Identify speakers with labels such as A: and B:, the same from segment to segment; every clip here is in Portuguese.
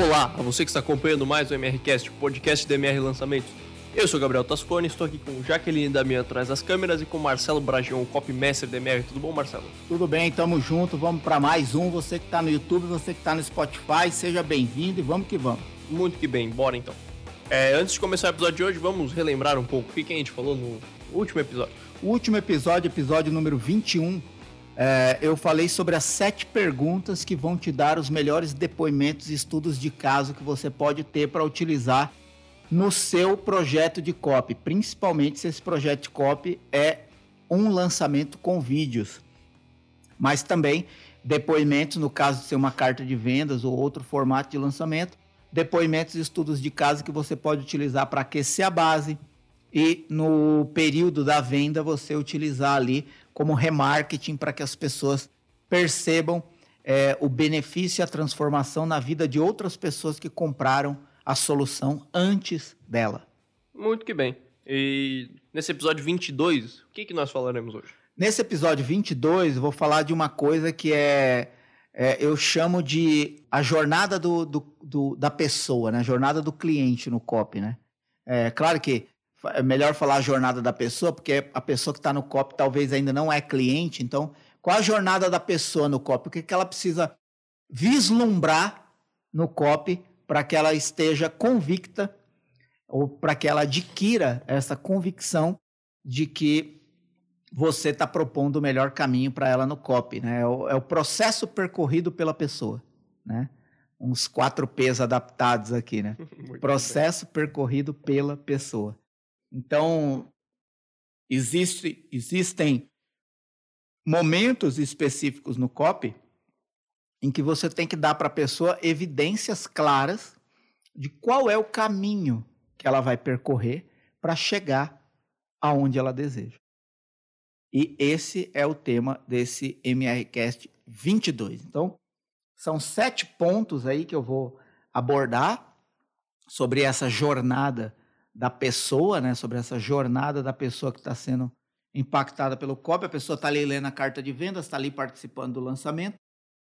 A: Olá a você que está acompanhando mais o MRCast, o podcast do MR Lançamentos. Eu sou Gabriel Tascone, estou aqui com Jaqueline Damião atrás das câmeras e com Marcelo Bragion, copymaster do MR. Tudo bom, Marcelo?
B: Tudo bem, tamo junto, vamos para mais um. Você que está no YouTube, você que está no Spotify, seja bem-vindo e vamos que vamos.
A: Muito que bem, bora então. É, antes de começar o episódio de hoje, vamos relembrar um pouco o que a gente falou no último episódio.
B: O último episódio, episódio número 21, é, eu falei sobre as sete perguntas que vão te dar os melhores depoimentos e estudos de caso que você pode ter para utilizar no seu projeto de copy, principalmente se esse projeto de copy é um lançamento com vídeos, mas também depoimentos no caso de ser uma carta de vendas ou outro formato de lançamento, depoimentos e estudos de caso que você pode utilizar para aquecer a base e no período da venda você utilizar ali como remarketing para que as pessoas percebam é, o benefício e a transformação na vida de outras pessoas que compraram a solução antes dela.
A: Muito que bem. E nesse episódio 22, o que, que nós falaremos hoje?
B: Nesse episódio 22, eu vou falar de uma coisa que é, é eu chamo de a jornada do, do, do, da pessoa, né? A jornada do cliente no COP, né? É claro que é melhor falar a jornada da pessoa, porque a pessoa que está no COP talvez ainda não é cliente. Então, qual a jornada da pessoa no COP? O que, que ela precisa vislumbrar no COP para que ela esteja convicta ou para que ela adquira essa convicção de que você está propondo o melhor caminho para ela no COP. Né? É o, é, o, processo percorrido pela pessoa. Né? Uns quatro P's adaptados aqui. Né? processo bem. percorrido pela pessoa. Então, existe, existem momentos específicos no COP em que você tem que dar para a pessoa evidências claras de qual é o caminho que ela vai percorrer para chegar aonde ela deseja. E esse é o tema desse MRCast 22. Então, são sete pontos aí que eu vou abordar sobre essa jornada da pessoa, né, sobre essa jornada da pessoa que está sendo impactada pelo COP. A pessoa está ali lendo a carta de vendas, está ali participando do lançamento,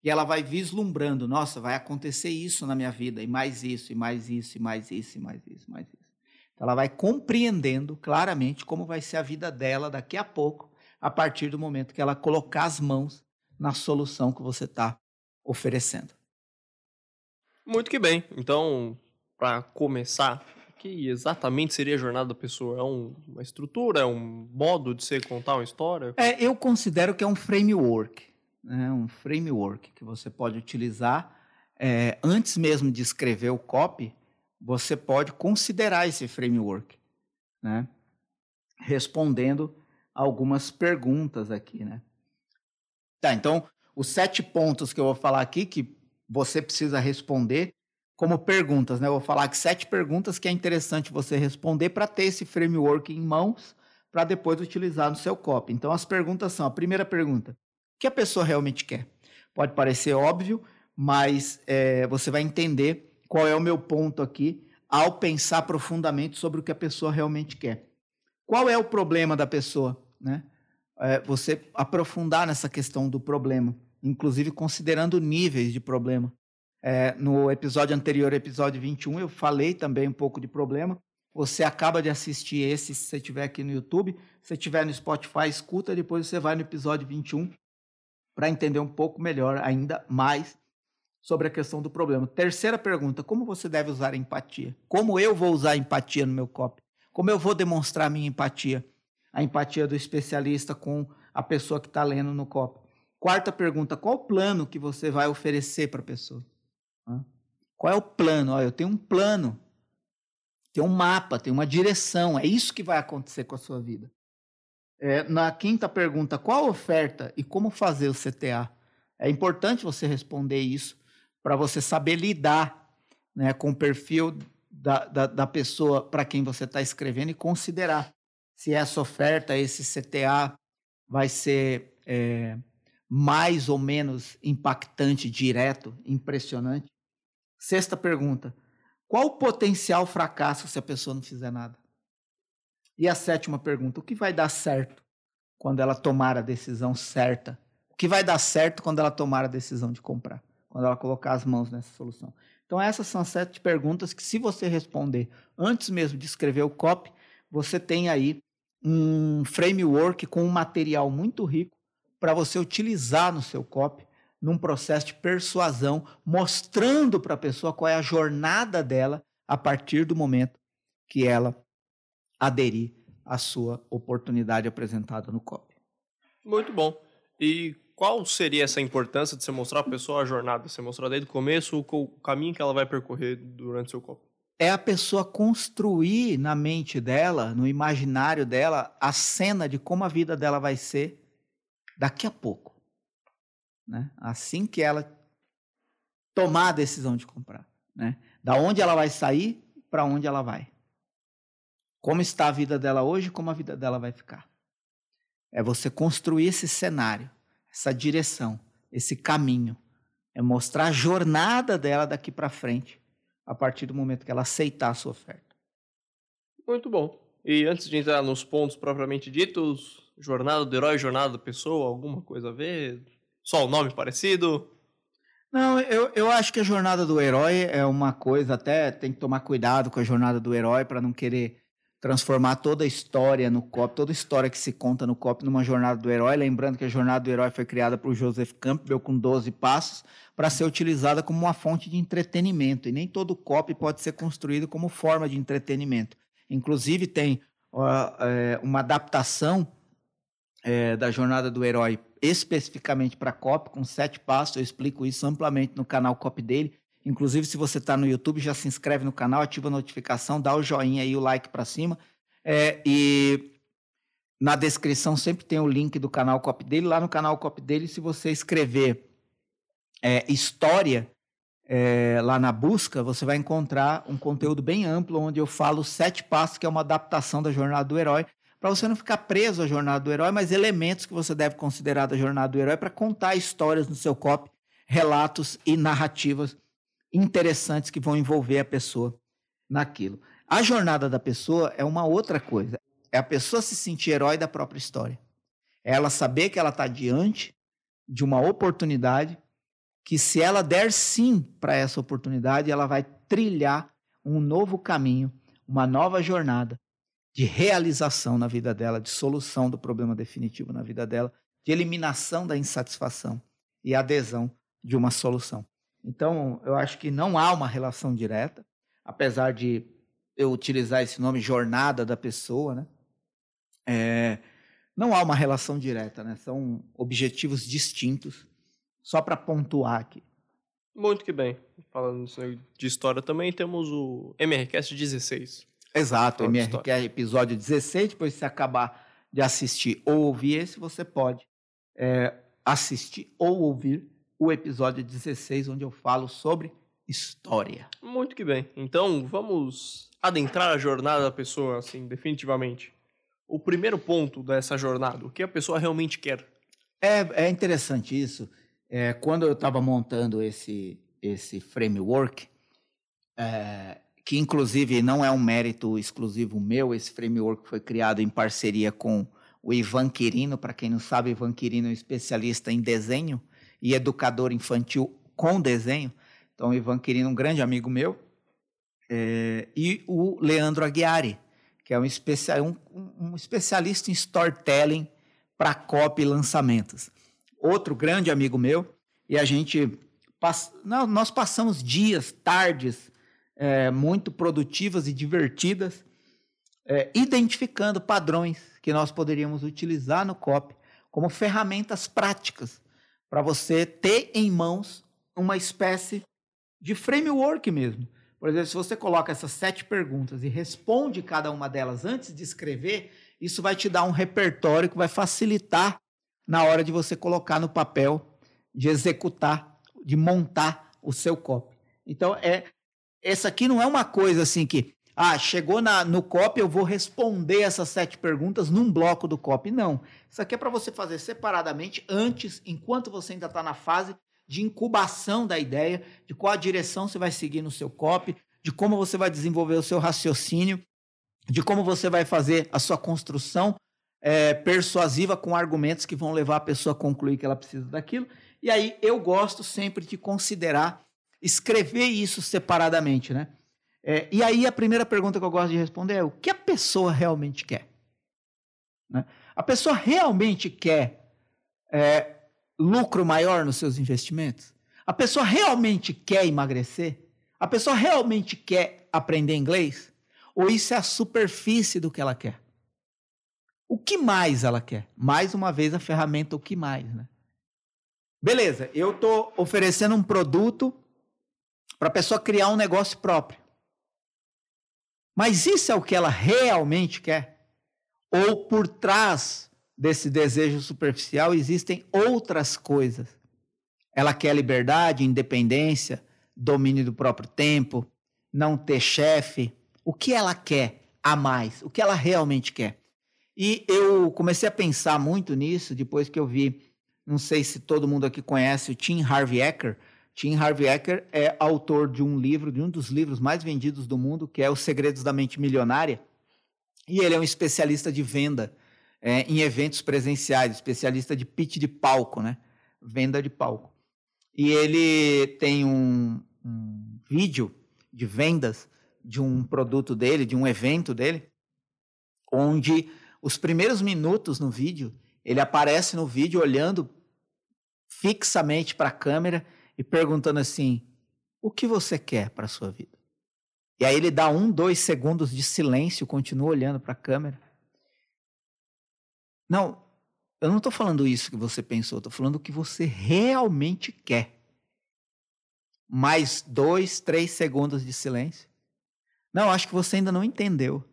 B: e ela vai vislumbrando: nossa, vai acontecer isso na minha vida, e mais isso, e mais isso, e mais isso, e mais isso, e mais isso. Então, ela vai compreendendo claramente como vai ser a vida dela daqui a pouco, a partir do momento que ela colocar as mãos na solução que você está oferecendo.
A: Muito que bem. Então, para começar que exatamente seria a jornada da pessoa? É um, uma estrutura? É um modo de você contar uma história?
B: É, eu considero que é um framework. Né? Um framework que você pode utilizar é, antes mesmo de escrever o copy, você pode considerar esse framework, né? respondendo algumas perguntas aqui. Né? Tá, então, os sete pontos que eu vou falar aqui que você precisa responder como perguntas, né? Eu vou falar aqui sete perguntas que é interessante você responder para ter esse framework em mãos para depois utilizar no seu copy. Então as perguntas são: a primeira pergunta, o que a pessoa realmente quer? Pode parecer óbvio, mas é, você vai entender qual é o meu ponto aqui ao pensar profundamente sobre o que a pessoa realmente quer. Qual é o problema da pessoa, né? É, você aprofundar nessa questão do problema, inclusive considerando níveis de problema. É, no episódio anterior, episódio 21, eu falei também um pouco de problema. Você acaba de assistir esse, se você estiver aqui no YouTube. Se você estiver no Spotify, escuta, depois você vai no episódio 21 para entender um pouco melhor, ainda mais, sobre a questão do problema. Terceira pergunta: como você deve usar a empatia? Como eu vou usar a empatia no meu copy? Como eu vou demonstrar a minha empatia? A empatia do especialista com a pessoa que está lendo no copy. Quarta pergunta: qual o plano que você vai oferecer para a pessoa? Qual é o plano? Olha, eu tenho um plano, tem um mapa, tem uma direção. É isso que vai acontecer com a sua vida. É, na quinta pergunta, qual oferta e como fazer o CTA? É importante você responder isso para você saber lidar né, com o perfil da, da, da pessoa para quem você está escrevendo e considerar se essa oferta, esse CTA, vai ser é, mais ou menos impactante, direto, impressionante. Sexta pergunta: qual o potencial fracasso se a pessoa não fizer nada? E a sétima pergunta: o que vai dar certo quando ela tomar a decisão certa? O que vai dar certo quando ela tomar a decisão de comprar? quando ela colocar as mãos nessa solução. Então, essas são sete perguntas que, se você responder antes mesmo de escrever o copy, você tem aí um framework com um material muito rico para você utilizar no seu copy num processo de persuasão, mostrando para a pessoa qual é a jornada dela a partir do momento que ela aderir à sua oportunidade apresentada no copy.
A: Muito bom. E qual seria essa importância de você mostrar para a pessoa a jornada? Você mostrar desde o começo o caminho que ela vai percorrer durante seu copy?
B: É a pessoa construir na mente dela, no imaginário dela, a cena de como a vida dela vai ser daqui a pouco. Né? Assim que ela tomar a decisão de comprar. Né? Da onde ela vai sair, para onde ela vai. Como está a vida dela hoje, como a vida dela vai ficar. É você construir esse cenário, essa direção, esse caminho. É mostrar a jornada dela daqui para frente, a partir do momento que ela aceitar a sua oferta.
A: Muito bom. E antes de entrar nos pontos propriamente ditos, jornada do herói, jornada da pessoa, alguma coisa a ver? Só o nome parecido?
B: Não, eu, eu acho que a jornada do herói é uma coisa, até tem que tomar cuidado com a jornada do herói para não querer transformar toda a história no COP, toda a história que se conta no COP numa jornada do herói. Lembrando que a jornada do herói foi criada por Joseph Campbell com 12 passos para ser utilizada como uma fonte de entretenimento. E nem todo COP pode ser construído como forma de entretenimento. Inclusive, tem uh, uma adaptação é, da jornada do herói especificamente para COP, com sete passos. Eu explico isso amplamente no canal COP dele. Inclusive, se você está no YouTube, já se inscreve no canal, ativa a notificação, dá o joinha e o like para cima. É, e na descrição sempre tem o link do canal COP dele. Lá no canal COP dele, se você escrever é, história é, lá na busca, você vai encontrar um conteúdo bem amplo onde eu falo sete passos, que é uma adaptação da jornada do herói, para você não ficar preso à jornada do herói, mas elementos que você deve considerar da jornada do herói para contar histórias no seu copy, relatos e narrativas interessantes que vão envolver a pessoa naquilo. A jornada da pessoa é uma outra coisa. É a pessoa se sentir herói da própria história. É ela saber que ela está diante de uma oportunidade que, se ela der sim para essa oportunidade, ela vai trilhar um novo caminho, uma nova jornada de realização na vida dela, de solução do problema definitivo na vida dela, de eliminação da insatisfação e adesão de uma solução. Então, eu acho que não há uma relação direta, apesar de eu utilizar esse nome jornada da pessoa, né? É, não há uma relação direta, né? São objetivos distintos, só para pontuar aqui.
A: Muito que bem. Falando de história também, temos o MRCast 16.
B: Exato, MR, que é episódio 16. Depois, se acabar de assistir ou ouvir esse, você pode é, assistir ou ouvir o episódio 16, onde eu falo sobre história.
A: Muito que bem. Então, vamos adentrar a jornada da pessoa, assim, definitivamente. O primeiro ponto dessa jornada, o que a pessoa realmente quer.
B: É, é interessante isso. É, quando eu estava montando esse, esse framework, é, que inclusive não é um mérito exclusivo meu, esse framework foi criado em parceria com o Ivan Quirino, para quem não sabe, Ivan Quirino é um especialista em desenho e educador infantil com desenho. Então, Ivan Quirino, um grande amigo meu, é, e o Leandro Aguiari, que é um, especial, um, um especialista em storytelling para copy e lançamentos. Outro grande amigo meu, e a gente, pass... nós passamos dias, tardes, é, muito produtivas e divertidas, é, identificando padrões que nós poderíamos utilizar no COP como ferramentas práticas para você ter em mãos uma espécie de framework mesmo. Por exemplo, se você coloca essas sete perguntas e responde cada uma delas antes de escrever, isso vai te dar um repertório que vai facilitar na hora de você colocar no papel, de executar, de montar o seu copy. Então, é essa aqui não é uma coisa assim que, ah, chegou na, no COP, eu vou responder essas sete perguntas num bloco do COP. Não. Isso aqui é para você fazer separadamente, antes, enquanto você ainda está na fase de incubação da ideia, de qual a direção você vai seguir no seu COP, de como você vai desenvolver o seu raciocínio, de como você vai fazer a sua construção é, persuasiva com argumentos que vão levar a pessoa a concluir que ela precisa daquilo. E aí eu gosto sempre de considerar, escrever isso separadamente, né? É, e aí a primeira pergunta que eu gosto de responder é o que a pessoa realmente quer? Né? A pessoa realmente quer é, lucro maior nos seus investimentos? A pessoa realmente quer emagrecer? A pessoa realmente quer aprender inglês? Ou isso é a superfície do que ela quer? O que mais ela quer? Mais uma vez a ferramenta o que mais, né? Beleza, eu estou oferecendo um produto para a pessoa criar um negócio próprio. Mas isso é o que ela realmente quer? Ou por trás desse desejo superficial existem outras coisas? Ela quer liberdade, independência, domínio do próprio tempo, não ter chefe. O que ela quer a mais? O que ela realmente quer? E eu comecei a pensar muito nisso depois que eu vi, não sei se todo mundo aqui conhece o Tim Harvey Eker. Tim Harvey Eker é autor de um livro, de um dos livros mais vendidos do mundo, que é Os Segredos da Mente Milionária. E ele é um especialista de venda é, em eventos presenciais, especialista de pitch de palco, né? Venda de palco. E ele tem um, um vídeo de vendas de um produto dele, de um evento dele, onde os primeiros minutos no vídeo, ele aparece no vídeo olhando fixamente para a câmera e perguntando assim: o que você quer para a sua vida? E aí ele dá um, dois segundos de silêncio, continua olhando para a câmera. Não, eu não estou falando isso que você pensou, estou falando o que você realmente quer. Mais dois, três segundos de silêncio. Não, acho que você ainda não entendeu.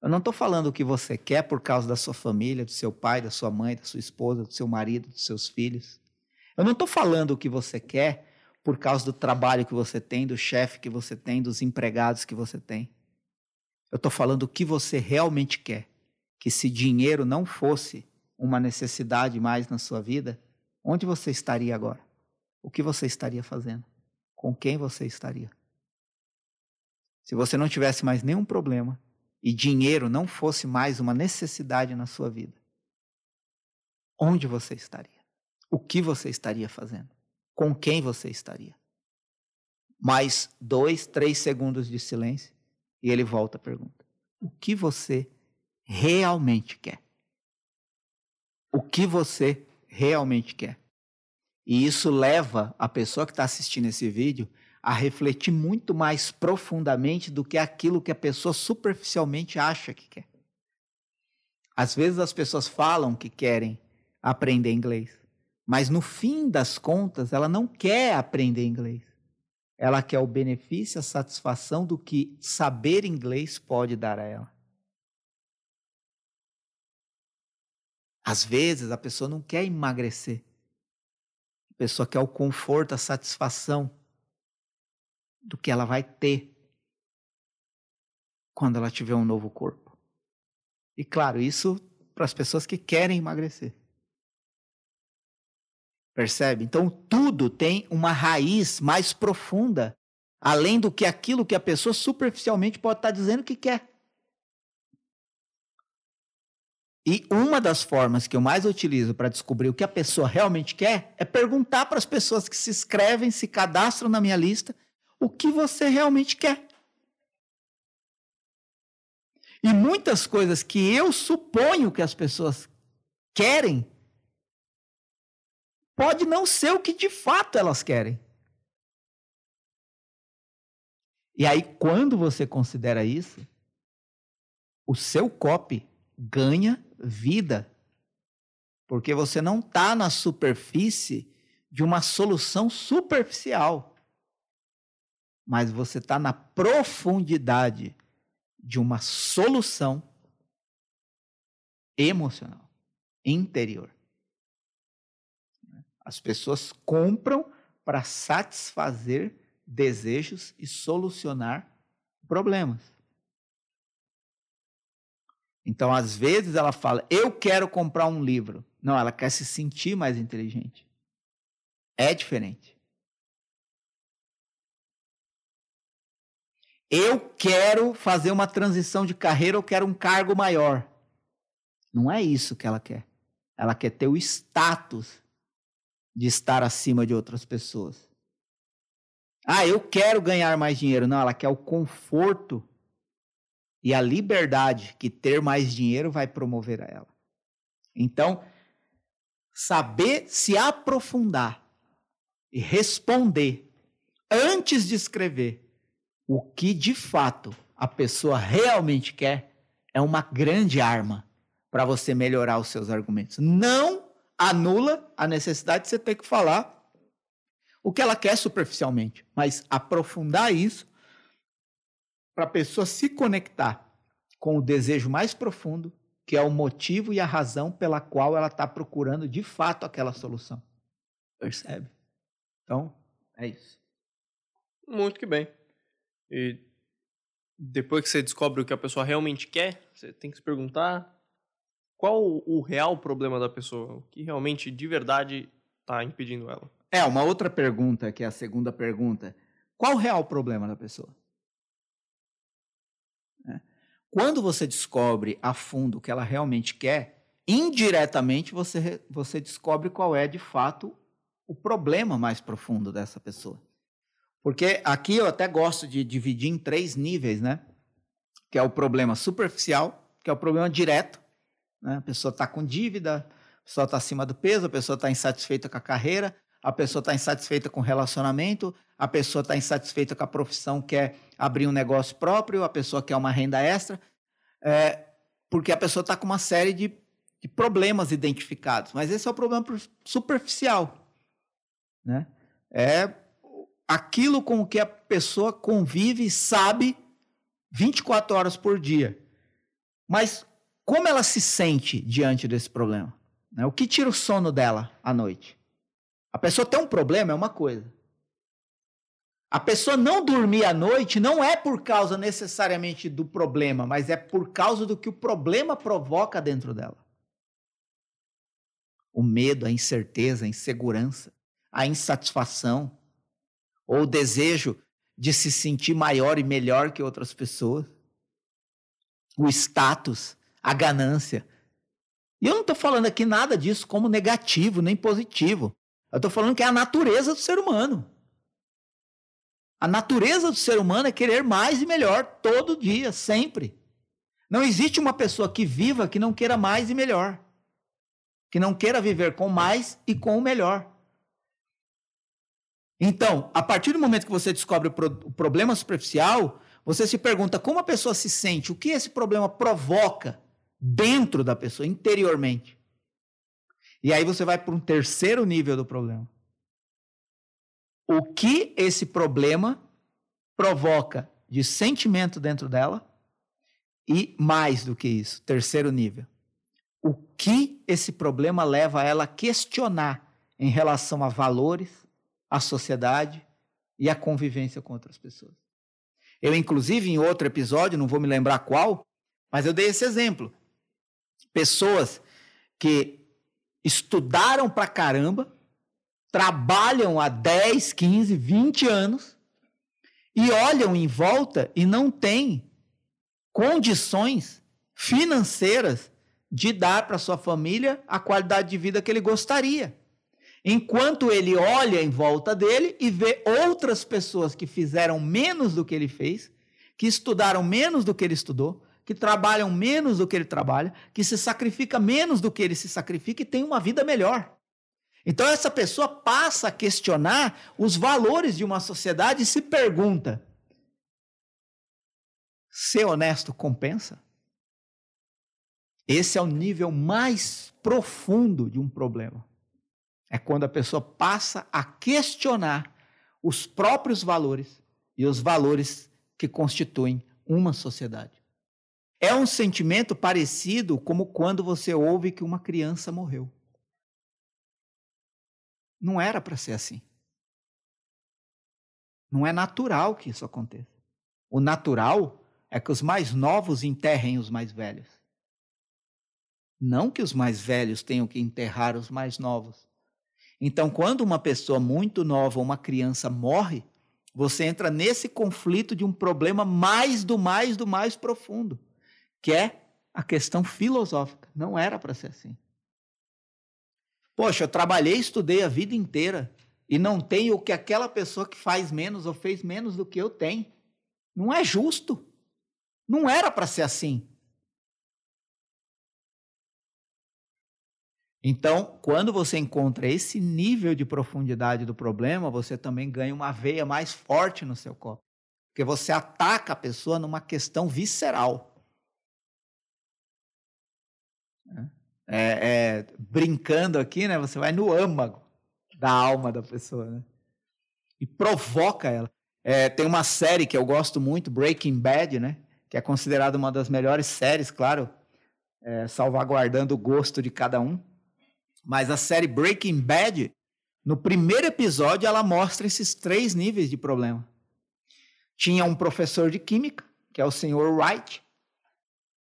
B: Eu não estou falando o que você quer por causa da sua família, do seu pai, da sua mãe, da sua esposa, do seu marido, dos seus filhos. Eu não estou falando o que você quer por causa do trabalho que você tem, do chefe que você tem, dos empregados que você tem. Eu estou falando o que você realmente quer. Que se dinheiro não fosse uma necessidade mais na sua vida, onde você estaria agora? O que você estaria fazendo? Com quem você estaria? Se você não tivesse mais nenhum problema e dinheiro não fosse mais uma necessidade na sua vida, onde você estaria? O que você estaria fazendo? Com quem você estaria? Mais dois, três segundos de silêncio e ele volta a pergunta: O que você realmente quer? O que você realmente quer? E isso leva a pessoa que está assistindo esse vídeo a refletir muito mais profundamente do que aquilo que a pessoa superficialmente acha que quer. Às vezes as pessoas falam que querem aprender inglês, mas no fim das contas ela não quer aprender inglês. Ela quer o benefício, a satisfação do que saber inglês pode dar a ela. Às vezes a pessoa não quer emagrecer. A pessoa quer o conforto, a satisfação do que ela vai ter quando ela tiver um novo corpo. E claro, isso para as pessoas que querem emagrecer. Percebe? Então tudo tem uma raiz mais profunda, além do que aquilo que a pessoa superficialmente pode estar dizendo que quer. E uma das formas que eu mais utilizo para descobrir o que a pessoa realmente quer é perguntar para as pessoas que se inscrevem, se cadastram na minha lista, o que você realmente quer. E muitas coisas que eu suponho que as pessoas querem, pode não ser o que de fato elas querem. E aí, quando você considera isso, o seu copy ganha vida. Porque você não está na superfície de uma solução superficial mas você está na profundidade de uma solução emocional, interior. As pessoas compram para satisfazer desejos e solucionar problemas. Então, às vezes, ela fala: Eu quero comprar um livro. Não, ela quer se sentir mais inteligente. É diferente. Eu quero fazer uma transição de carreira, eu quero um cargo maior. Não é isso que ela quer. Ela quer ter o status de estar acima de outras pessoas. Ah, eu quero ganhar mais dinheiro. Não, ela quer o conforto e a liberdade que ter mais dinheiro vai promover a ela. Então, saber se aprofundar e responder antes de escrever o que de fato a pessoa realmente quer é uma grande arma para você melhorar os seus argumentos. Não anula a necessidade de você ter que falar o que ela quer superficialmente, mas aprofundar isso para a pessoa se conectar com o desejo mais profundo, que é o motivo e a razão pela qual ela está procurando de fato aquela solução. Percebe? Então, é isso.
A: Muito que bem. E depois que você descobre o que a pessoa realmente quer, você tem que se perguntar qual o real problema da pessoa, o que realmente de verdade está impedindo ela.
B: É, uma outra pergunta, que é a segunda pergunta. Qual o real problema da pessoa? É. Quando você descobre a fundo o que ela realmente quer, indiretamente você, você descobre qual é de fato o problema mais profundo dessa pessoa. Porque aqui eu até gosto de dividir em três níveis, né? Que é o problema superficial, que é o problema direto. Né? A pessoa está com dívida, a pessoa está acima do peso, a pessoa está insatisfeita com a carreira, a pessoa está insatisfeita com o relacionamento, a pessoa está insatisfeita com a profissão, quer abrir um negócio próprio, a pessoa quer uma renda extra, é, porque a pessoa está com uma série de, de, problemas identificados. Mas esse é o problema superficial. Né? É aquilo com que a pessoa convive e sabe 24 horas por dia. Mas como ela se sente diante desse problema? Né? O que tira o sono dela à noite? A pessoa tem um problema é uma coisa. A pessoa não dormir à noite não é por causa necessariamente do problema, mas é por causa do que o problema provoca dentro dela. O medo, a incerteza, a insegurança, a insatisfação, ou o desejo de se sentir maior e melhor que outras pessoas, o status, a ganância. E eu não estou falando aqui nada disso como negativo nem positivo. Eu estou falando que é a natureza do ser humano. A natureza do ser humano é querer mais e melhor todo dia, sempre. Não existe uma pessoa que viva que não queira mais e melhor. Que não queira viver com mais e com o melhor. Então, a partir do momento que você descobre o, pro o problema superficial, você se pergunta como a pessoa se sente, o que esse problema provoca dentro da pessoa, interiormente. E aí você vai para um terceiro nível do problema. O que esse problema provoca de sentimento dentro dela e mais do que isso, terceiro nível. O que esse problema leva ela a questionar em relação a valores, a sociedade e a convivência com outras pessoas. Eu, inclusive, em outro episódio, não vou me lembrar qual, mas eu dei esse exemplo. Pessoas que estudaram pra caramba, trabalham há 10, 15, 20 anos e olham em volta e não têm condições financeiras de dar para sua família a qualidade de vida que ele gostaria. Enquanto ele olha em volta dele e vê outras pessoas que fizeram menos do que ele fez, que estudaram menos do que ele estudou, que trabalham menos do que ele trabalha, que se sacrifica menos do que ele se sacrifica e tem uma vida melhor. Então essa pessoa passa a questionar os valores de uma sociedade e se pergunta: ser honesto compensa? Esse é o nível mais profundo de um problema. É quando a pessoa passa a questionar os próprios valores e os valores que constituem uma sociedade. É um sentimento parecido como quando você ouve que uma criança morreu. Não era para ser assim. Não é natural que isso aconteça. O natural é que os mais novos enterrem os mais velhos. Não que os mais velhos tenham que enterrar os mais novos. Então, quando uma pessoa muito nova, uma criança morre, você entra nesse conflito de um problema mais do mais do mais profundo que é a questão filosófica. Não era para ser assim. Poxa, eu trabalhei, estudei a vida inteira e não tenho o que aquela pessoa que faz menos ou fez menos do que eu tenho. Não é justo. Não era para ser assim. Então, quando você encontra esse nível de profundidade do problema, você também ganha uma veia mais forte no seu corpo. Porque você ataca a pessoa numa questão visceral. É, é, brincando aqui, né? Você vai no âmago da alma da pessoa, né? E provoca ela. É, tem uma série que eu gosto muito, Breaking Bad, né? Que é considerada uma das melhores séries, claro, é, salvaguardando o gosto de cada um. Mas a série Breaking Bad, no primeiro episódio, ela mostra esses três níveis de problema. Tinha um professor de química, que é o senhor Wright,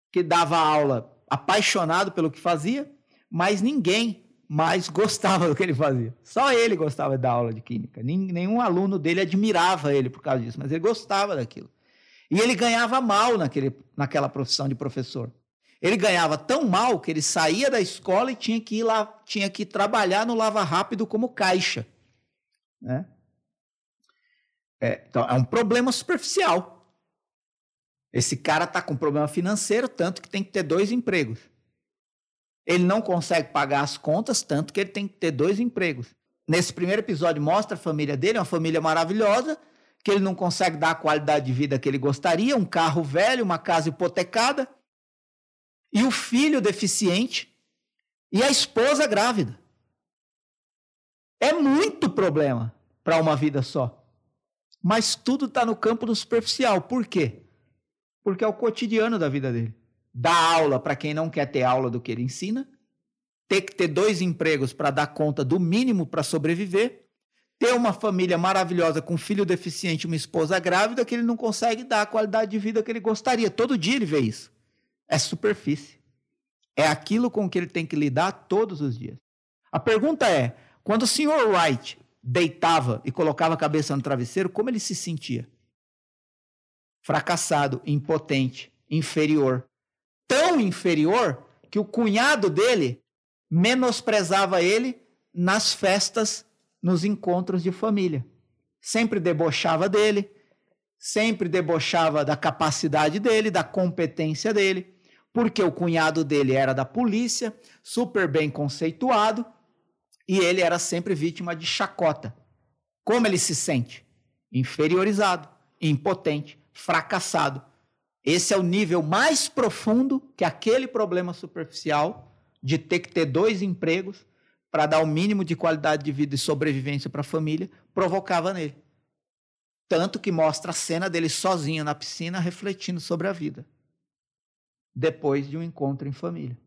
B: que dava aula apaixonado pelo que fazia, mas ninguém mais gostava do que ele fazia. Só ele gostava da aula de química. Nenhum aluno dele admirava ele por causa disso, mas ele gostava daquilo. E ele ganhava mal naquele, naquela profissão de professor. Ele ganhava tão mal que ele saía da escola e tinha que ir lá, tinha que trabalhar no Lava Rápido como caixa. Né? É, então, é um problema superficial. Esse cara está com problema financeiro, tanto que tem que ter dois empregos. Ele não consegue pagar as contas, tanto que ele tem que ter dois empregos. Nesse primeiro episódio, mostra a família dele, uma família maravilhosa, que ele não consegue dar a qualidade de vida que ele gostaria, um carro velho, uma casa hipotecada e o filho deficiente e a esposa grávida. É muito problema para uma vida só. Mas tudo está no campo do superficial. Por quê? Porque é o cotidiano da vida dele. Dar aula para quem não quer ter aula do que ele ensina, ter que ter dois empregos para dar conta do mínimo para sobreviver, ter uma família maravilhosa com um filho deficiente e uma esposa grávida que ele não consegue dar a qualidade de vida que ele gostaria. Todo dia ele vê isso é superfície. É aquilo com que ele tem que lidar todos os dias. A pergunta é: quando o senhor Wright deitava e colocava a cabeça no travesseiro, como ele se sentia? Fracassado, impotente, inferior. Tão inferior que o cunhado dele menosprezava ele nas festas, nos encontros de família. Sempre debochava dele, sempre debochava da capacidade dele, da competência dele porque o cunhado dele era da polícia, super bem conceituado, e ele era sempre vítima de chacota. Como ele se sente? Inferiorizado, impotente, fracassado. Esse é o nível mais profundo que aquele problema superficial de ter que ter dois empregos para dar o mínimo de qualidade de vida e sobrevivência para a família provocava nele. Tanto que mostra a cena dele sozinho na piscina refletindo sobre a vida depois de um encontro em família.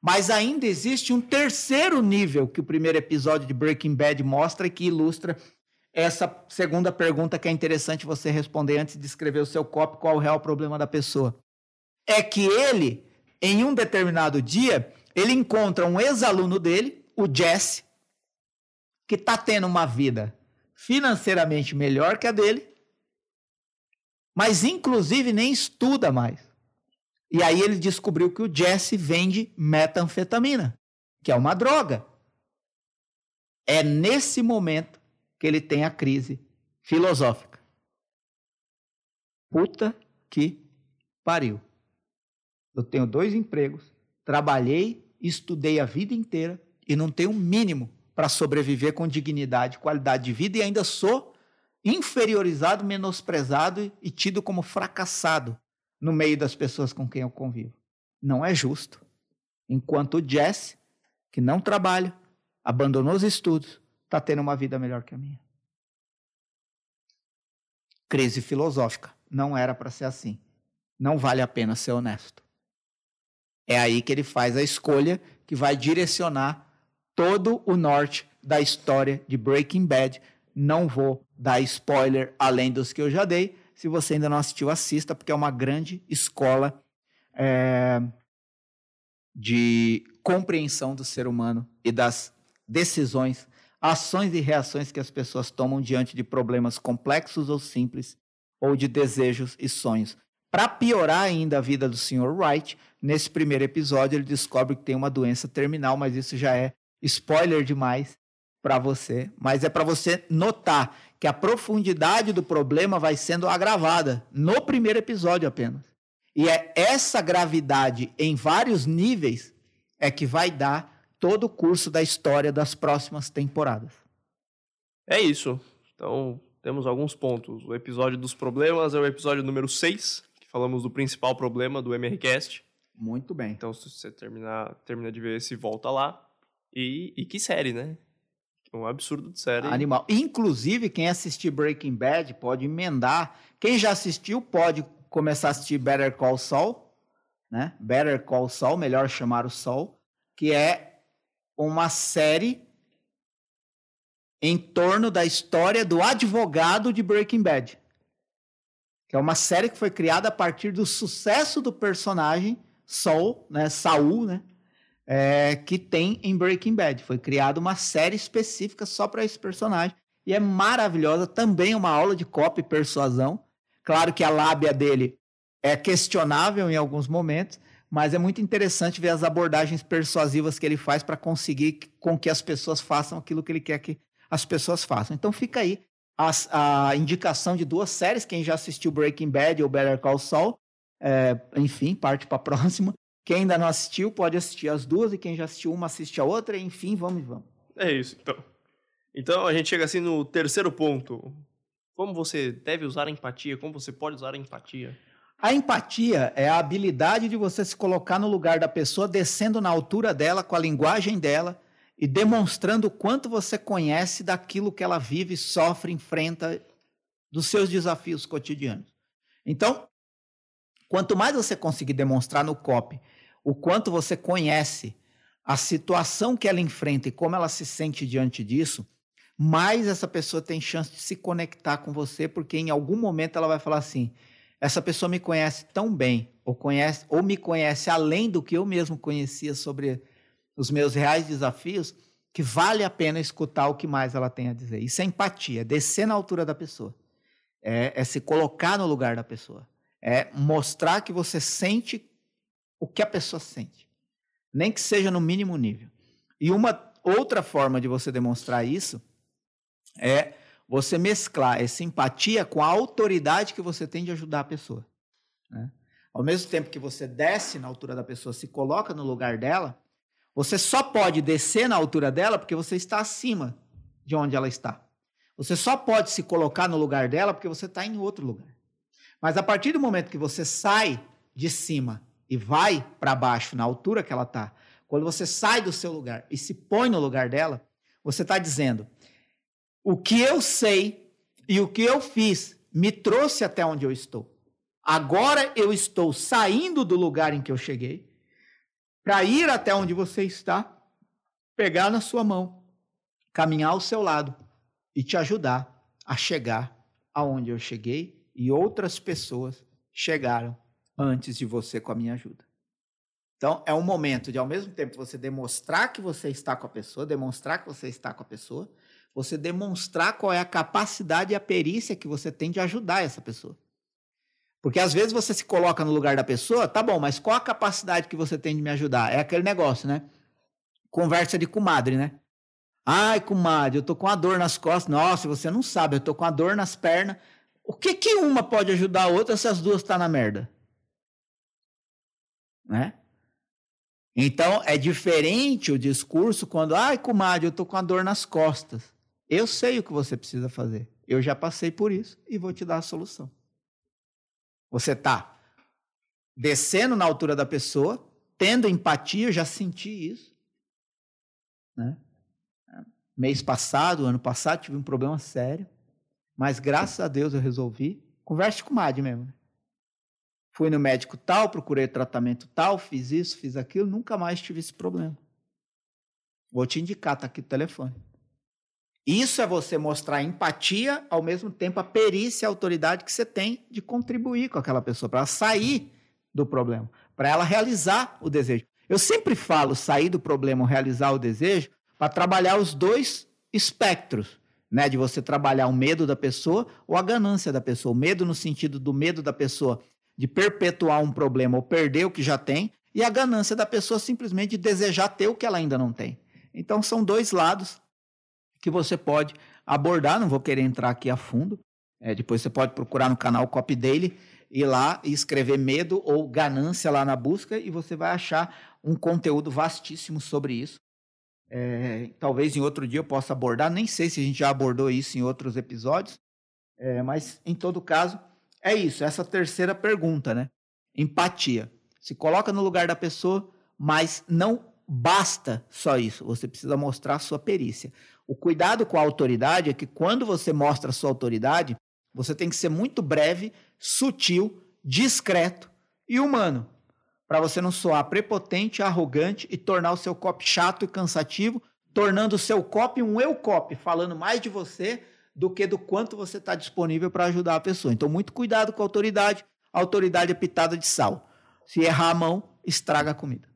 B: Mas ainda existe um terceiro nível que o primeiro episódio de Breaking Bad mostra e que ilustra essa segunda pergunta que é interessante você responder antes de escrever o seu copo, qual o real problema da pessoa. É que ele, em um determinado dia, ele encontra um ex-aluno dele, o Jesse, que está tendo uma vida financeiramente melhor que a dele, mas inclusive nem estuda mais. E aí ele descobriu que o Jesse vende metanfetamina, que é uma droga. É nesse momento que ele tem a crise filosófica. Puta que pariu. Eu tenho dois empregos, trabalhei, estudei a vida inteira e não tenho o mínimo para sobreviver com dignidade, qualidade de vida e ainda sou inferiorizado, menosprezado e tido como fracassado no meio das pessoas com quem eu convivo. Não é justo. Enquanto o Jesse, que não trabalha, abandonou os estudos, está tendo uma vida melhor que a minha. Crise filosófica. Não era para ser assim. Não vale a pena ser honesto. É aí que ele faz a escolha que vai direcionar todo o norte da história de Breaking Bad. Não vou dar spoiler além dos que eu já dei, se você ainda não assistiu, assista, porque é uma grande escola é, de compreensão do ser humano e das decisões, ações e reações que as pessoas tomam diante de problemas complexos ou simples, ou de desejos e sonhos. Para piorar ainda a vida do Sr. Wright, nesse primeiro episódio ele descobre que tem uma doença terminal, mas isso já é spoiler demais para você, mas é para você notar que a profundidade do problema vai sendo agravada no primeiro episódio apenas. E é essa gravidade em vários níveis é que vai dar todo o curso da história das próximas temporadas.
A: É isso. Então, temos alguns pontos. O episódio dos problemas é o episódio número 6, que falamos do principal problema do MRCast.
B: Muito bem.
A: Então, se você terminar, termina de ver esse, volta lá. E, e que série, né? Um absurdo de série.
B: Animal. Inclusive, quem assistir Breaking Bad pode emendar. Quem já assistiu pode começar a assistir Better Call Saul, né? Better Call Saul, melhor chamar o Saul, que é uma série em torno da história do advogado de Breaking Bad. Que é uma série que foi criada a partir do sucesso do personagem Saul, né? Saul, né? é, que tem em Breaking Bad. Foi criada uma série específica só para esse personagem. E é maravilhosa, também uma aula de copy e persuasão. Claro que a lábia dele é questionável em alguns momentos, mas é muito interessante ver as abordagens persuasivas que ele faz para conseguir com que as pessoas façam aquilo que ele quer que as pessoas façam. Então fica aí a, indicação de duas séries. Quem já assistiu Breaking Bad ou Better Call Saul, é, enfim, parte para a próxima. Quem ainda não assistiu pode assistir as duas e quem já assistiu uma assiste a outra, enfim, vamos e vamos.
A: É isso, então. Então a gente chega assim no terceiro ponto. Como você deve usar a empatia? Como você pode usar a empatia?
B: A empatia é a habilidade de você se colocar no lugar da pessoa, descendo na altura dela, com a linguagem dela e demonstrando o quanto você conhece daquilo que ela vive, sofre, enfrenta, dos seus desafios cotidianos. Então, quanto mais você conseguir demonstrar no COP o quanto você conhece a situação que ela enfrenta e como ela se sente diante disso, mais essa pessoa tem chance de se conectar com você, porque em algum momento ela vai falar assim: essa pessoa me conhece tão bem, ou conhece, ou me conhece além do que eu mesmo conhecia sobre os meus reais desafios, que vale a pena escutar o que mais ela tem a dizer. Isso é empatia, é descer na altura da pessoa, é, é se colocar no lugar da pessoa, é mostrar que você sente o que a pessoa sente, nem que seja no mínimo nível. E uma outra forma de você demonstrar isso é você mesclar essa empatia com a autoridade que você tem de ajudar a pessoa. Né? Ao mesmo tempo que você desce na altura da pessoa, se coloca no lugar dela, você só pode descer na altura dela porque você está acima de onde ela está. Você só pode se colocar no lugar dela porque você está em outro lugar. Mas a partir do momento que você sai de cima e vai para baixo, na altura que ela está, quando você sai do seu lugar e se põe no lugar dela, você está dizendo: o que eu sei e o que eu fiz me trouxe até onde eu estou. Agora eu estou saindo do lugar em que eu cheguei para ir até onde você está, pegar na sua mão, caminhar ao seu lado e te ajudar a chegar aonde eu cheguei e outras pessoas chegaram antes de você com a minha ajuda. Então, é um momento de, ao mesmo tempo, você demonstrar que você está com a pessoa, demonstrar que você está com a pessoa, você demonstrar qual é a capacidade e a perícia que você tem de ajudar essa pessoa. Porque às vezes você se coloca no lugar da pessoa, tá bom, mas qual a capacidade que você tem de me ajudar? É aquele negócio, né? Conversa de comadre, né? Ai, comadre, eu tô com a dor nas costas. Nossa, você não sabe, eu tô com a dor nas pernas. O que que uma pode ajudar a outra se as duas estão tá na merda? né? Então, é diferente o discurso quando, ai, comadre, eu tô com a dor nas costas. Eu sei o que você precisa fazer. Eu já passei por isso e vou te dar a solução. Você tá descendo na altura da pessoa, tendo empatia, eu já senti isso. Né? Mês passado, ano passado, tive um problema sério, mas graças a Deus eu resolvi. Converse com o Mad mesmo. Fui no médico tal, procurei tratamento tal, fiz isso, fiz aquilo, nunca mais tive esse problema. Vou te indicar, está aqui o telefone. Isso é você mostrar empatia, ao mesmo tempo a perícia e a autoridade que você tem de contribuir com aquela pessoa, para ela sair do problema, para ela realizar o desejo. Eu sempre falo sair do problema, realizar o desejo, para trabalhar os dois espectros, né? De você trabalhar o medo da pessoa ou a ganância da pessoa. O medo no sentido do medo da pessoa de perpetuar um problema ou perder o que já tem, e a ganância da pessoa simplesmente de desejar ter o que ela ainda não tem. Então, são dois lados que você pode abordar. Não vou querer entrar aqui a fundo. É, depois você pode procurar no canal Copy Daily, ir lá e escrever medo ou ganância lá na busca e você vai achar um conteúdo vastíssimo sobre isso. É, talvez em outro dia eu possa abordar, nem sei se a gente já abordou isso em outros episódios, é, mas em todo caso, é isso, essa terceira pergunta, né? Empatia. Se coloca no lugar da pessoa, mas não basta só isso, você precisa mostrar a sua perícia. O cuidado com a autoridade é que quando você mostra a sua autoridade, você tem que ser muito breve, sutil, discreto e humano, para você não soar prepotente, arrogante e tornar o seu copy chato e cansativo, tornando o seu copy um eu copy, falando mais de você do que do quanto você está disponível para ajudar a pessoa. Então, muito cuidado com a autoridade. A autoridade é pitada de sal. Se errar a mão, estraga a comida.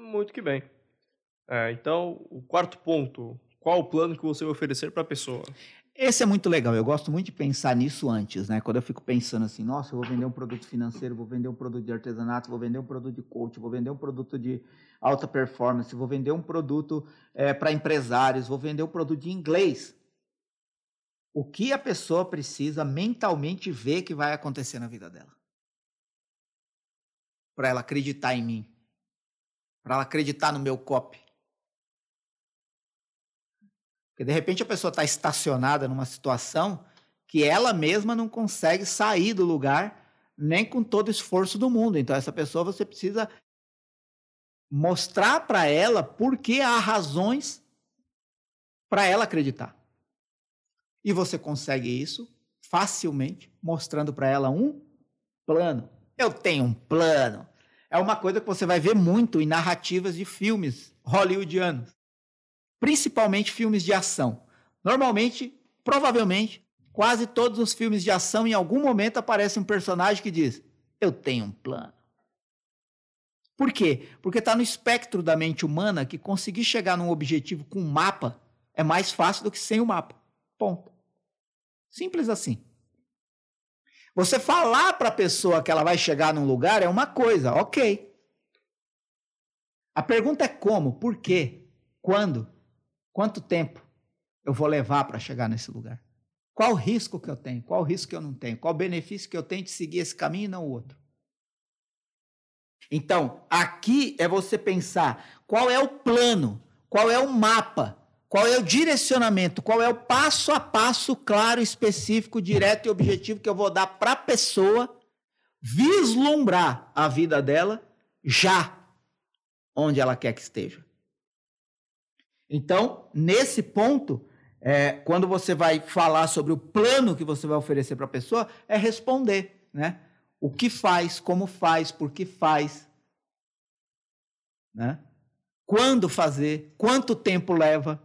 A: Muito que bem. É, então, o quarto ponto. Qual o plano que você vai oferecer para a pessoa?
B: Esse é muito legal. Eu gosto muito de pensar nisso antes, né? Quando eu fico pensando assim, nossa, eu vou vender um produto financeiro, vou vender um produto de artesanato, vou vender um produto de coach, vou vender um produto de alta performance, vou vender um produto é, para empresários, vou vender um produto de inglês. O que a pessoa precisa mentalmente ver que vai acontecer na vida dela? Para ela acreditar em mim. Para ela acreditar no meu copy porque de repente a pessoa está estacionada numa situação que ela mesma não consegue sair do lugar nem com todo o esforço do mundo. Então essa pessoa você precisa mostrar para ela por que há razões para ela acreditar. E você consegue isso facilmente mostrando para ela um plano. Eu tenho um plano. É uma coisa que você vai ver muito em narrativas de filmes hollywoodianos principalmente filmes de ação. Normalmente, provavelmente, quase todos os filmes de ação, em algum momento aparece um personagem que diz: Eu tenho um plano. Por quê? Porque está no espectro da mente humana que conseguir chegar num objetivo com um mapa é mais fácil do que sem o mapa. Ponto. Simples assim. Você falar para a pessoa que ela vai chegar num lugar é uma coisa, ok. A pergunta é como, por quê, quando Quanto tempo eu vou levar para chegar nesse lugar? Qual o risco que eu tenho? Qual o risco que eu não tenho? Qual o benefício que eu tenho de seguir esse caminho e não o outro? Então, aqui é você pensar qual é o plano, qual é o mapa, qual é o direcionamento, qual é o passo a passo claro, específico, direto e objetivo que eu vou dar para a pessoa vislumbrar a vida dela já onde ela quer que esteja. Então, nesse ponto, é, quando você vai falar sobre o plano que você vai oferecer para a pessoa, é responder, né? O que faz, como faz, por que faz, né? Quando fazer, quanto tempo leva.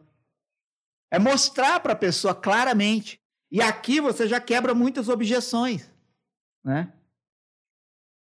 B: É mostrar para a pessoa claramente. E aqui você já quebra muitas objeções, né?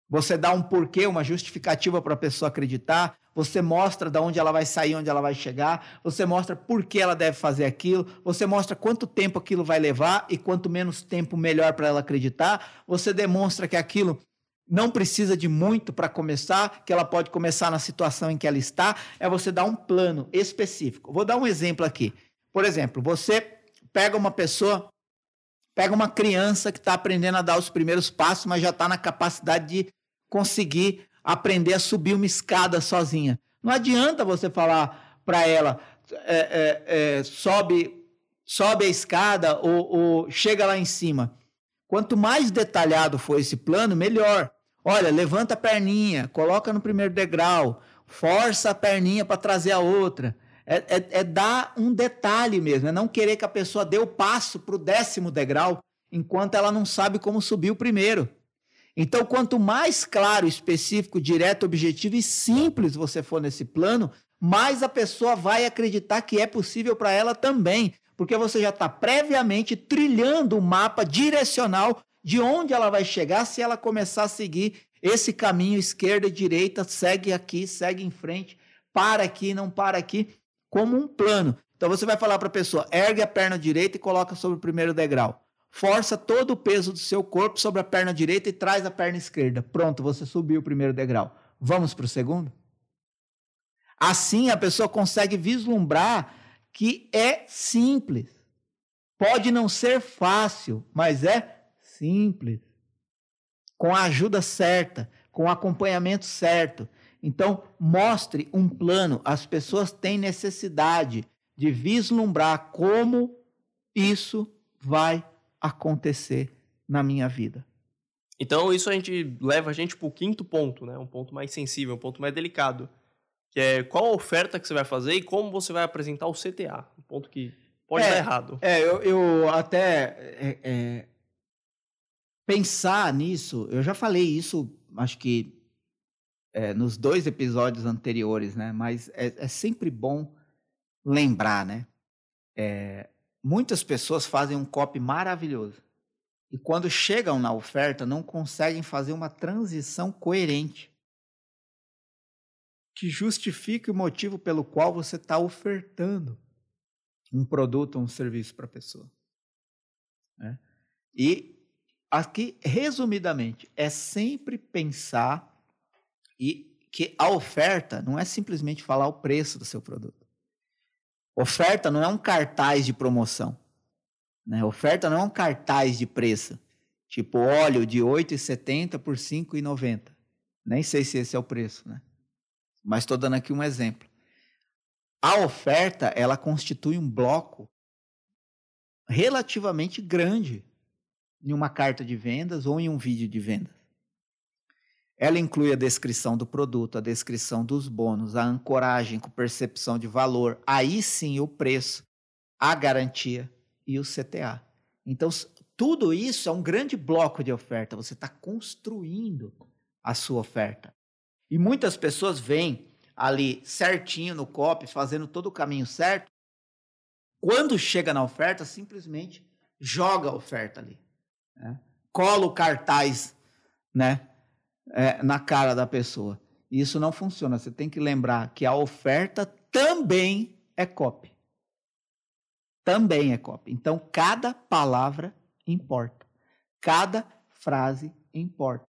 B: Você dá um porquê, uma justificativa para a pessoa acreditar, você mostra de onde ela vai sair, onde ela vai chegar, você mostra por que ela deve fazer aquilo, você mostra quanto tempo aquilo vai levar e quanto menos tempo melhor para ela acreditar, você demonstra que aquilo não precisa de muito para começar, que ela pode começar na situação em que ela está, é você dar um plano específico. Vou dar um exemplo aqui. Por exemplo, você pega uma pessoa, pega uma criança que está aprendendo a dar os primeiros passos, mas já está na capacidade de conseguir aprender a subir uma escada sozinha. Não adianta você falar para ela, é, é, é, sobe, sobe a escada ou, ou chega lá em cima. Quanto mais detalhado for esse plano, melhor. Olha, levanta a perninha, coloca no primeiro degrau, força a perninha para trazer a outra. É, é, é, dar um detalhe mesmo, é não querer que a pessoa dê o passo para o décimo degrau enquanto ela não sabe como subir o primeiro. Então, quanto mais claro, específico, direto, objetivo e simples você for nesse plano, mais a pessoa vai acreditar que é possível para ela também, porque você já está previamente trilhando o um mapa direcional de onde ela vai chegar se ela começar a seguir esse caminho esquerda e direita, segue aqui, segue em frente, para aqui, não para aqui, como um plano. Então você vai falar para a pessoa: ergue a perna direita e coloca sobre o primeiro degrau força todo o peso do seu corpo sobre a perna direita e traz a perna esquerda. Pronto, você subiu o primeiro degrau. Vamos para o segundo? Assim, a pessoa consegue vislumbrar que é simples. Pode não ser fácil, mas é simples. Com a ajuda certa, com o acompanhamento certo. Então, mostre um plano. As pessoas têm necessidade de vislumbrar como isso vai acontecer na minha vida.
A: Então, isso a gente leva a gente para o quinto ponto, né? Um ponto mais sensível, um ponto mais delicado. Que é qual a oferta que você vai fazer e como você vai apresentar o CTA. Um ponto que pode
B: é,
A: dar errado.
B: É, eu, eu até é, é, pensar nisso, eu já falei isso, acho que é, nos dois episódios anteriores, né? Mas é, é sempre bom lembrar, né? É, muitas pessoas fazem um copy maravilhoso e quando chegam na oferta não conseguem fazer uma transição coerente que justifique o motivo pelo qual você está ofertando um produto ou um serviço para a pessoa. Né? E aqui, resumidamente, é sempre pensar e que a oferta não é simplesmente falar o preço do seu produto. Oferta não é um cartaz de promoção. Né? Oferta não é um cartaz de preço. Tipo óleo de R$ 8,70 por R$ 5,90. Nem sei se esse é o preço, né? Mas estou dando aqui um exemplo. A oferta, ela constitui um bloco relativamente grande em uma carta de vendas ou em um vídeo de vendas. Ela inclui a descrição do produto, a descrição dos bônus, a ancoragem com percepção de valor, aí sim o preço, a garantia e o CTA. Então, tudo isso é um grande bloco de oferta. Você está construindo a sua oferta. E muitas pessoas vêm ali certinho no COP, fazendo todo o caminho certo. Quando chega na oferta, simplesmente joga a oferta ali. Né? Cola o cartaz né, é, na cara da pessoa. Isso não funciona. Você tem que lembrar que a oferta também é copy. Também é copy. Então, cada palavra importa. Cada frase importa.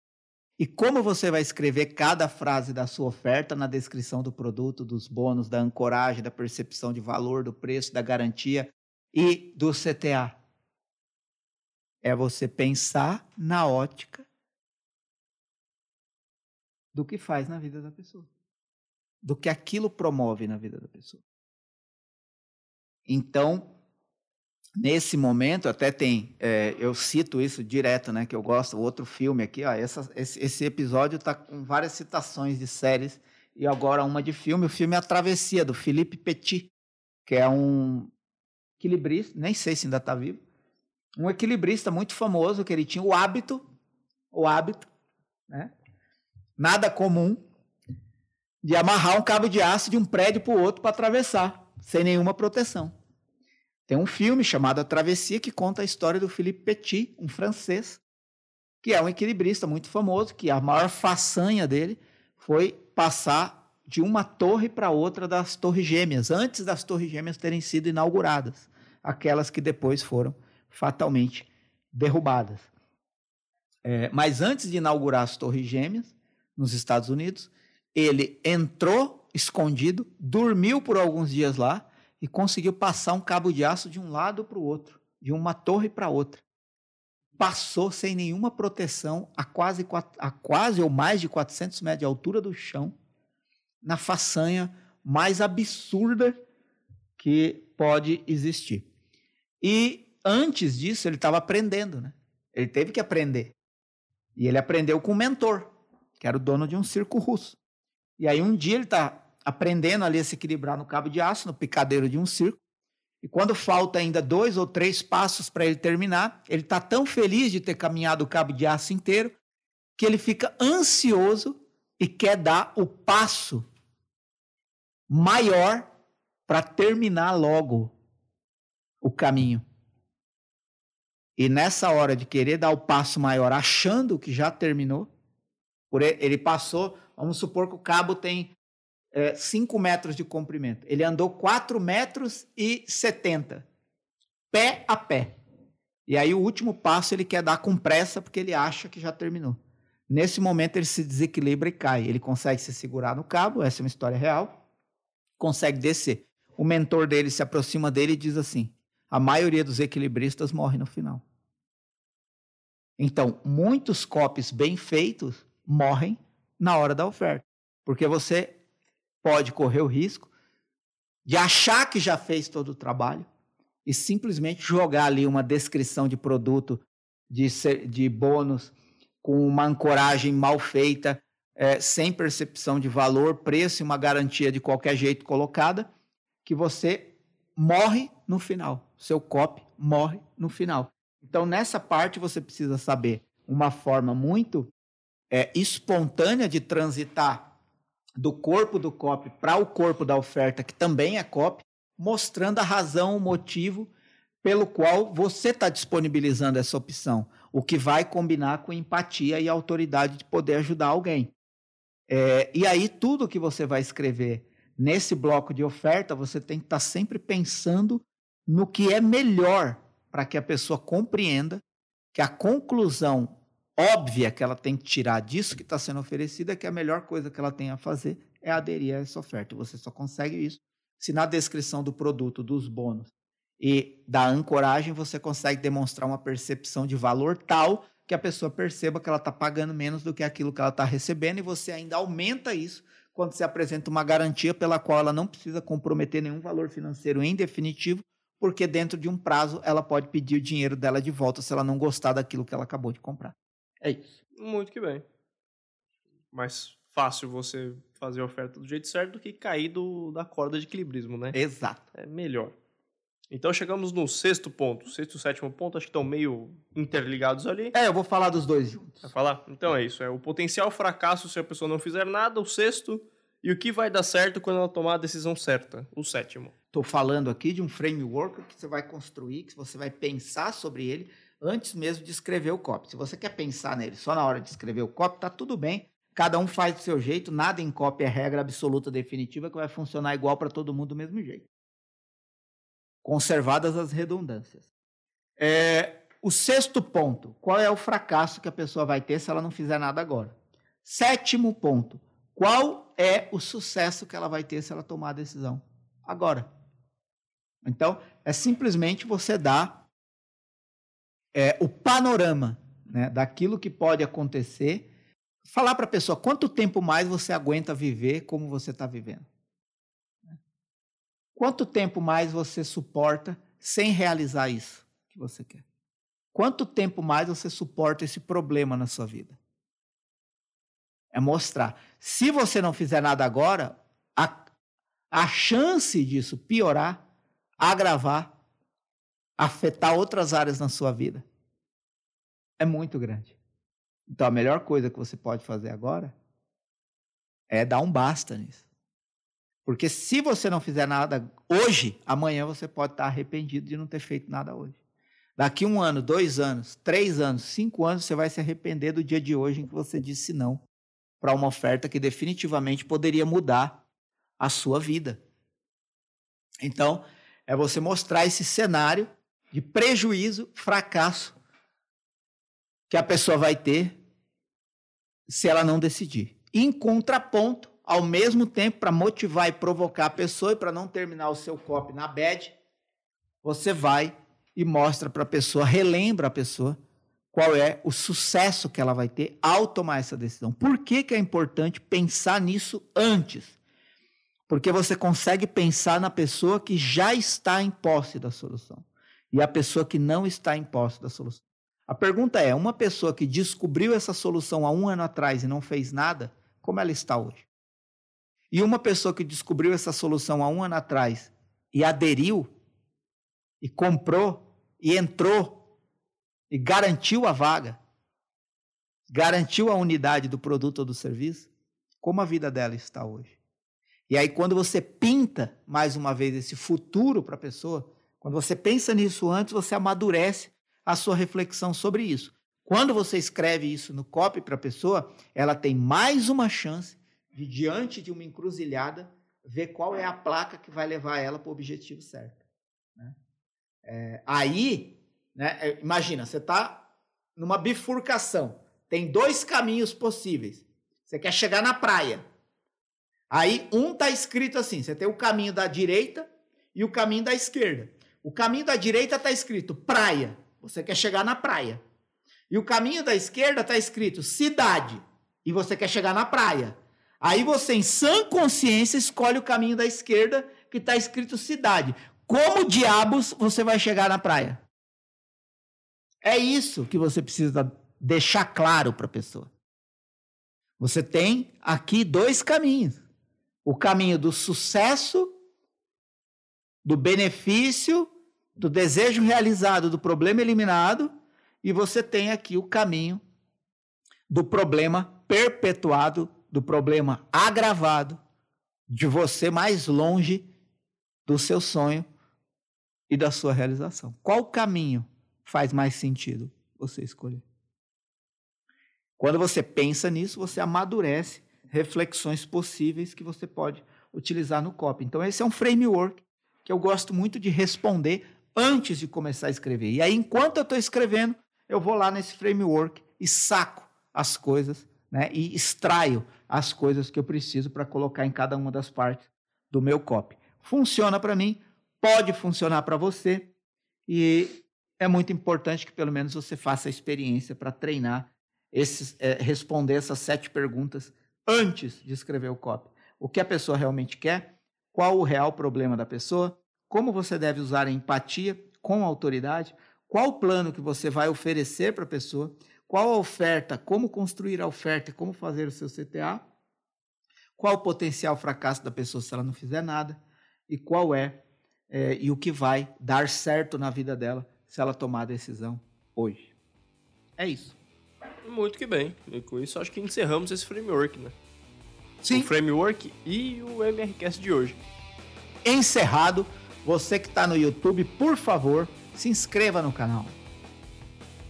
B: E como você vai escrever cada frase da sua oferta na descrição do produto, dos bônus, da ancoragem, da percepção de valor, do preço, da garantia e do CTA? É você pensar na ótica do que faz na vida da pessoa, do que aquilo promove na vida da pessoa. Então, nesse momento, até tem, é, eu cito isso direto, né, que eu gosto, outro filme aqui, ó, essa, esse, esse episódio está com várias citações de séries, e agora uma de filme, o filme é A Travessia, do Philippe Petit, que é um equilibrista, nem sei se ainda está vivo, um equilibrista muito famoso, que ele tinha o hábito, o hábito, né, nada comum, de amarrar um cabo de aço de um prédio para o outro para atravessar, sem nenhuma proteção. Tem um filme chamado A Travessia que conta a história do Philippe Petit, um francês, que é um equilibrista muito famoso, que a maior façanha dele foi passar de uma torre para outra das Torres Gêmeas, antes das Torres Gêmeas terem sido inauguradas, aquelas que depois foram fatalmente derrubadas. É, mas antes de inaugurar as Torres Gêmeas, nos Estados Unidos, ele entrou escondido, dormiu por alguns dias lá e conseguiu passar um cabo de aço de um lado para o outro, de uma torre para outra. Passou sem nenhuma proteção a quase, a quase ou mais de 400 metros de altura do chão, na façanha mais absurda que pode existir. E antes disso, ele estava aprendendo, né? Ele teve que aprender. E ele aprendeu com um mentor, que era o dono de um circo russo. E aí um dia ele está aprendendo ali a se equilibrar no cabo de aço, no picadeiro de um circo. E quando falta ainda dois ou três passos para ele terminar, ele está tão feliz de ter caminhado o cabo de aço inteiro que ele fica ansioso e quer dar o passo maior para terminar logo o caminho. E nessa hora de querer dar o passo maior, achando que já terminou, ele passou, vamos supor que o cabo tem 5 é, metros de comprimento. Ele andou 4 metros e 70, pé a pé. E aí o último passo ele quer dar com pressa porque ele acha que já terminou. Nesse momento ele se desequilibra e cai. Ele consegue se segurar no cabo, essa é uma história real. consegue descer. O mentor dele se aproxima dele e diz assim: a maioria dos equilibristas morre no final. Então, muitos copies bem feitos morrem na hora da oferta, porque você pode correr o risco de achar que já fez todo o trabalho e simplesmente jogar ali uma descrição de produto, de, de bônus, com uma ancoragem mal feita, é, sem percepção de valor, preço e uma garantia de qualquer jeito colocada, que você morre no final. Seu copy morre no final. Então, nessa parte, você precisa saber uma forma muito é, espontânea de transitar do corpo do copy para o corpo da oferta, que também é copy, mostrando a razão, o motivo pelo qual você está disponibilizando essa opção, o que vai combinar com empatia e autoridade de poder ajudar alguém. É, e aí, tudo que você vai escrever nesse bloco de oferta, você tem que estar tá sempre pensando no que é melhor para que a pessoa compreenda que a conclusão óbvia que ela tem que tirar disso que está sendo oferecido é que a melhor coisa que ela tem a fazer é aderir a essa oferta. Você só consegue isso se na descrição do produto, dos bônus e da ancoragem você consegue demonstrar uma percepção de valor tal que a pessoa perceba que ela está pagando menos do que aquilo que ela está recebendo e você ainda aumenta isso quando se apresenta uma garantia pela qual ela não precisa comprometer nenhum valor financeiro em definitivo, porque dentro de um prazo ela pode pedir o dinheiro dela de volta se ela não gostar daquilo que ela acabou de comprar. É isso.
A: Muito que bem. Mais fácil você fazer a oferta do jeito certo do que cair do, da corda de equilibrismo, né?
B: Exato.
A: É melhor. Então chegamos no sexto ponto. Sexto e sétimo ponto acho que estão meio interligados ali.
B: É, eu vou falar dos dois juntos.
A: Vai falar? Então é isso. É o potencial fracasso se a pessoa não fizer nada, o sexto. E o que vai dar certo quando ela tomar a decisão certa, o sétimo.
B: Estou falando aqui de um framework que você vai construir, que você vai pensar sobre ele antes mesmo de escrever o copy. Se você quer pensar nele só na hora de escrever o copy, tá tudo bem. Cada um faz do seu jeito, nada em copy é regra absoluta definitiva que vai funcionar igual para todo mundo do mesmo jeito conservadas as redundâncias. É, o sexto ponto: qual é o fracasso que a pessoa vai ter se ela não fizer nada agora? Sétimo ponto: qual é o sucesso que ela vai ter se ela tomar a decisão agora? Então, é simplesmente você dar é, o panorama né, daquilo que pode acontecer, falar para a pessoa quanto tempo mais você aguenta viver como você está vivendo. Quanto tempo mais você suporta sem realizar isso que você quer? Quanto tempo mais você suporta esse problema na sua vida? É mostrar. Se você não fizer nada agora, a, a chance disso piorar, agravar, afetar outras áreas na sua vida é muito grande. Então a melhor coisa que você pode fazer agora é dar um basta nisso. Porque se você não fizer nada hoje, amanhã você pode estar arrependido de não ter feito nada hoje. Daqui um ano, dois anos, três anos, cinco anos, você vai se arrepender do dia de hoje em que você disse não para uma oferta que definitivamente poderia mudar a sua vida. Então, é você mostrar esse cenário de prejuízo, fracasso que a pessoa vai ter se ela não decidir. Em contraponto, ao mesmo tempo para motivar e provocar a pessoa e para não terminar o seu copy na bad, você vai e mostra para a pessoa, relembra a pessoa qual é o sucesso que ela vai ter ao tomar essa decisão. Por que, que é importante pensar nisso antes? Porque você consegue pensar na pessoa que já está em posse da solução e a pessoa que não está em posse da solução. A pergunta é: uma pessoa que descobriu essa solução há um ano atrás e não fez nada, como ela está hoje? E uma pessoa que descobriu essa solução há um ano atrás e aderiu, e comprou, e entrou, e garantiu a vaga, garantiu a unidade do produto ou do serviço, como a vida dela está hoje. E aí, quando você pinta, mais uma vez, esse futuro para a pessoa, quando você pensa nisso antes, você amadurece a sua reflexão sobre isso. Quando você escreve isso no copy para a pessoa, ela tem mais uma chance de diante de uma encruzilhada, ver qual é a placa que vai levar ela para o objetivo certo. Né? É, aí, né, é, imagina, você está numa bifurcação, tem dois caminhos possíveis. Você quer chegar na praia. Aí um tá escrito assim: você tem o caminho da direita e o caminho da esquerda. O caminho da direita tá escrito praia. Você quer chegar na praia. E o caminho da esquerda tá escrito cidade. E você quer chegar na praia. Aí você, em sã consciência, escolhe o caminho da esquerda que está escrito cidade. Como diabos você vai chegar na praia? É isso que você precisa deixar claro para a pessoa. Você tem aqui dois caminhos: o caminho do sucesso, do benefício, do desejo realizado, do problema eliminado, e você tem aqui o caminho do problema perpetuado, do problema agravado, de você mais longe do seu sonho e da sua realização. Qual caminho faz mais sentido você escolher? Quando você pensa nisso, você amadurece reflexões possíveis que você pode utilizar no copy. Então, esse é um framework que eu gosto muito de responder antes de começar a escrever. E aí, enquanto eu estou escrevendo, eu vou lá nesse framework e saco as coisas né, e extraio as coisas que eu preciso para colocar em cada uma das partes do meu copy. Funciona para mim, pode funcionar para você e é muito importante que pelo menos você faça a experiência para treinar esses, é, responder essas sete perguntas antes de escrever o copy. O que a pessoa realmente quer, qual o real problema da pessoa, como você deve usar a empatia com a autoridade, qual o plano que você vai oferecer para a pessoa, qual a oferta, como construir a oferta e como fazer o seu CTA, qual o potencial fracasso da pessoa se ela não fizer nada e qual é, é e o que vai dar certo na vida dela se ela tomar a decisão hoje. É isso.
A: Muito que bem. E com isso acho que encerramos esse framework, né?
B: Sim.
A: O framework e o MRCast de hoje.
B: Encerrado. Você que está no YouTube, por favor, se inscreva no canal.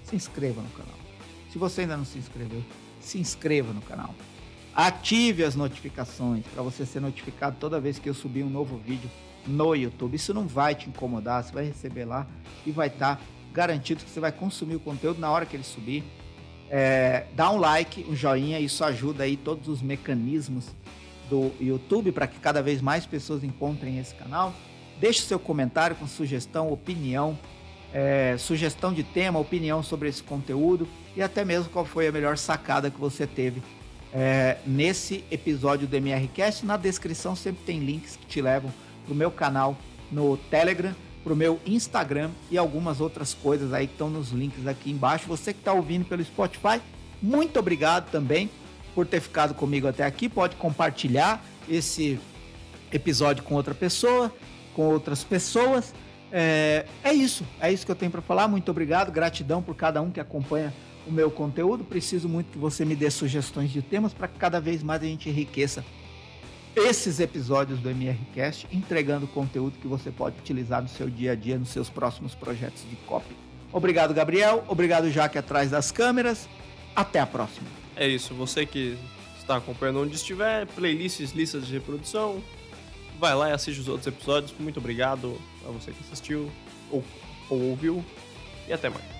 B: Se inscreva no canal. Se você ainda não se inscreveu, se inscreva no canal. Ative as notificações para você ser notificado toda vez que eu subir um novo vídeo no YouTube. Isso não vai te incomodar, você vai receber lá e vai estar tá garantido que você vai consumir o conteúdo na hora que ele subir. É, dá um like, um joinha, isso ajuda aí todos os mecanismos do YouTube para que cada vez mais pessoas encontrem esse canal. Deixe seu comentário com sugestão, opinião, é, sugestão de tema, opinião sobre esse conteúdo e até mesmo qual foi a melhor sacada que você teve é, nesse episódio do MRCast. Na descrição sempre tem links que te levam para o meu canal no Telegram, para o meu Instagram e algumas outras coisas aí que estão nos links aqui embaixo. Você que está ouvindo pelo Spotify, muito obrigado também por ter ficado comigo até aqui. Pode compartilhar esse episódio com outra pessoa, com outras pessoas. É, é isso, é isso que eu tenho para falar. Muito obrigado, gratidão por cada um que acompanha o meu conteúdo. Preciso muito que você me dê sugestões de temas para que cada vez mais a gente enriqueça esses episódios do MRCast, entregando conteúdo que você pode utilizar no seu dia a dia, nos seus próximos projetos de copy. Obrigado, Gabriel. Obrigado, Jaque, atrás das câmeras. Até a próxima.
A: É isso. Você que está acompanhando onde estiver, playlists, listas de reprodução, vai lá e assiste os outros episódios. Muito obrigado a você que assistiu ou, ou ouviu. E até mais.